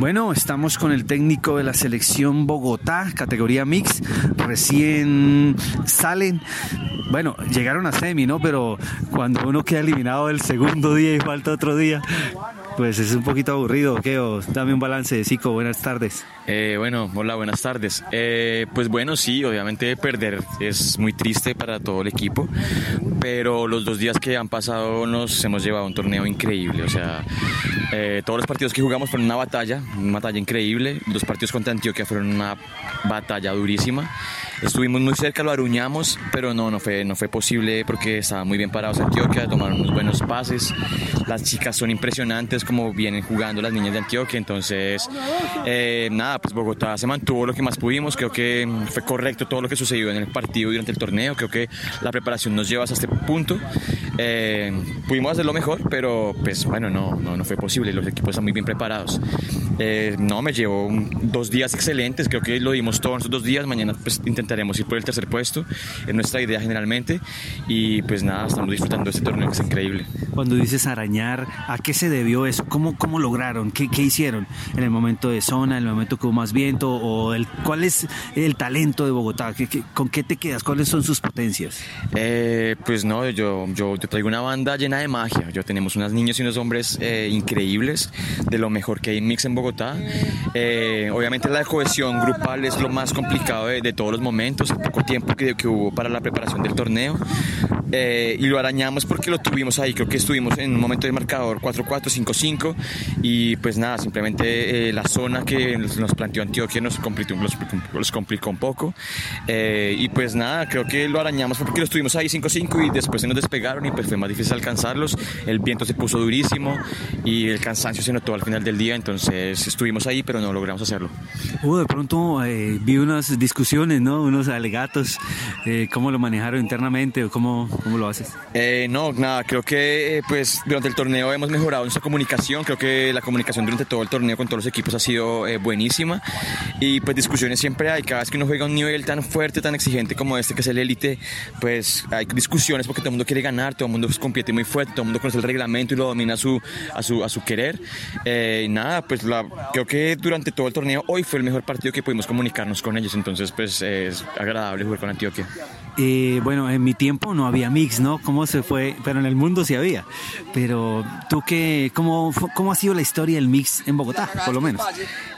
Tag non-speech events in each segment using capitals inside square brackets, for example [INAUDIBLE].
Bueno, estamos con el técnico de la selección Bogotá, categoría mix. Recién salen. Bueno, llegaron a semi, ¿no? Pero cuando uno queda eliminado el segundo día y falta otro día, pues es un poquito aburrido, ¿qué? dame un balance, Zico, buenas tardes. Eh, bueno, hola, buenas tardes. Eh, pues bueno, sí, obviamente perder es muy triste para todo el equipo, pero los dos días que han pasado nos hemos llevado un torneo increíble, o sea, eh, todos los partidos que jugamos fueron una batalla, una batalla increíble, los partidos contra Antioquia fueron una batalla durísima Estuvimos muy cerca, lo aruñamos, pero no, no fue, no fue posible porque estaba muy bien parados Antioquia, tomaron unos buenos pases. Las chicas son impresionantes como vienen jugando las niñas de Antioquia, entonces eh, nada, pues Bogotá se mantuvo lo que más pudimos, creo que fue correcto todo lo que sucedió en el partido durante el torneo, creo que la preparación nos lleva hasta este punto. Eh, pudimos hacerlo mejor, pero pues bueno, no, no, no fue posible, los equipos están muy bien preparados. Eh, no, me llevó dos días excelentes, creo que lo dimos todos esos dos días, mañana pues intentaremos ir por el tercer puesto, es nuestra idea generalmente y pues nada, estamos disfrutando de este torneo que es increíble. Cuando dices arañar, ¿a qué se debió eso? ¿Cómo, cómo lograron? ¿Qué, ¿Qué, hicieron en el momento de zona, en el momento que hubo más viento? o el, ¿Cuál es el talento de Bogotá? ¿Qué, con qué te quedas? ¿Cuáles son sus potencias? Eh, pues no, yo, yo, yo, traigo una banda llena de magia. Yo tenemos unos niños y unos hombres eh, increíbles, de lo mejor que hay mix en Bogotá. Eh, obviamente la cohesión grupal es lo más complicado de, todos los momentos el poco tiempo que hubo para la preparación del torneo. Eh, y lo arañamos porque lo tuvimos ahí. Creo que estuvimos en un momento de marcador 4-4-5-5 y pues nada, simplemente eh, la zona que nos planteó Antioquia nos complicó, los, complicó un poco. Eh, y pues nada, creo que lo arañamos porque lo estuvimos ahí 5-5 y después se nos despegaron y pues fue más difícil alcanzarlos. El viento se puso durísimo y el cansancio se notó al final del día, entonces estuvimos ahí pero no logramos hacerlo. Uh, de pronto vi unas discusiones, ¿no? unos alegatos, ¿cómo lo manejaron internamente o cómo, ¿Cómo lo haces? Eh, no, nada, creo que eh, pues durante el torneo hemos mejorado nuestra comunicación, creo que la comunicación durante todo el torneo con todos los equipos ha sido eh, buenísima y pues discusiones siempre hay, cada vez que uno juega a un nivel tan fuerte, tan exigente como este que es el élite, pues hay discusiones porque todo el mundo quiere ganar, todo el mundo compite muy fuerte, todo el mundo conoce el reglamento y lo domina a su, a su, a su querer. y nada, pues la, creo que durante todo el torneo hoy fue el mejor partido que pudimos comunicarnos con ellos, entonces pues es agradable jugar con Antioquia. Bueno, en mi tiempo no había mix, ¿no? ¿Cómo se fue? Pero en el mundo sí había. Pero tú qué, cómo, cómo ha sido la historia del mix en Bogotá, por lo menos?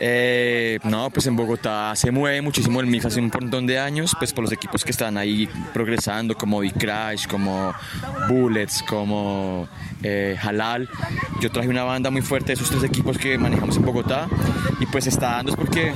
Eh, no, pues en Bogotá se mueve muchísimo el mix hace un montón de años, pues por los equipos que están ahí progresando, como B-Crash, como Bullets, como eh, Halal. Yo traje una banda muy fuerte de esos tres equipos que manejamos en Bogotá y pues está dando es porque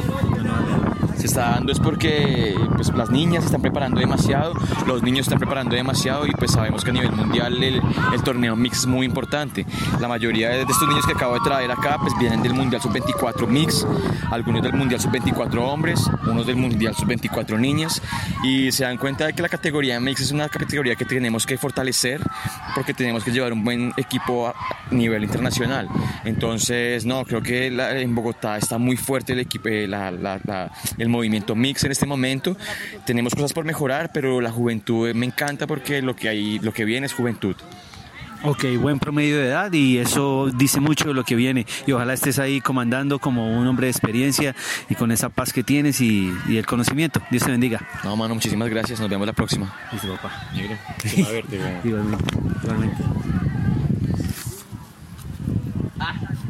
se está dando es porque pues, las niñas están preparando demasiado, los niños están preparando demasiado y pues sabemos que a nivel mundial el, el torneo mix es muy importante. La mayoría de estos niños que acabo de traer acá pues vienen del Mundial Sub-24 mix, algunos del Mundial Sub-24 hombres, unos del Mundial Sub-24 niñas y se dan cuenta de que la categoría mix es una categoría que tenemos que fortalecer porque tenemos que llevar un buen equipo a nivel internacional. Entonces, no, creo que en Bogotá está muy fuerte el equipo, eh, la, la, la, el movimiento mix en este momento. Tenemos cosas por mejorar, pero la juventud me encanta porque lo que, hay, lo que viene es juventud. Ok, buen promedio de edad y eso dice mucho de lo que viene. Y ojalá estés ahí comandando como un hombre de experiencia y con esa paz que tienes y, y el conocimiento. Dios te bendiga. No, mano, muchísimas gracias. Nos vemos la próxima. Listo, papá. Negro, [LAUGHS] a verte, igualmente. igualmente.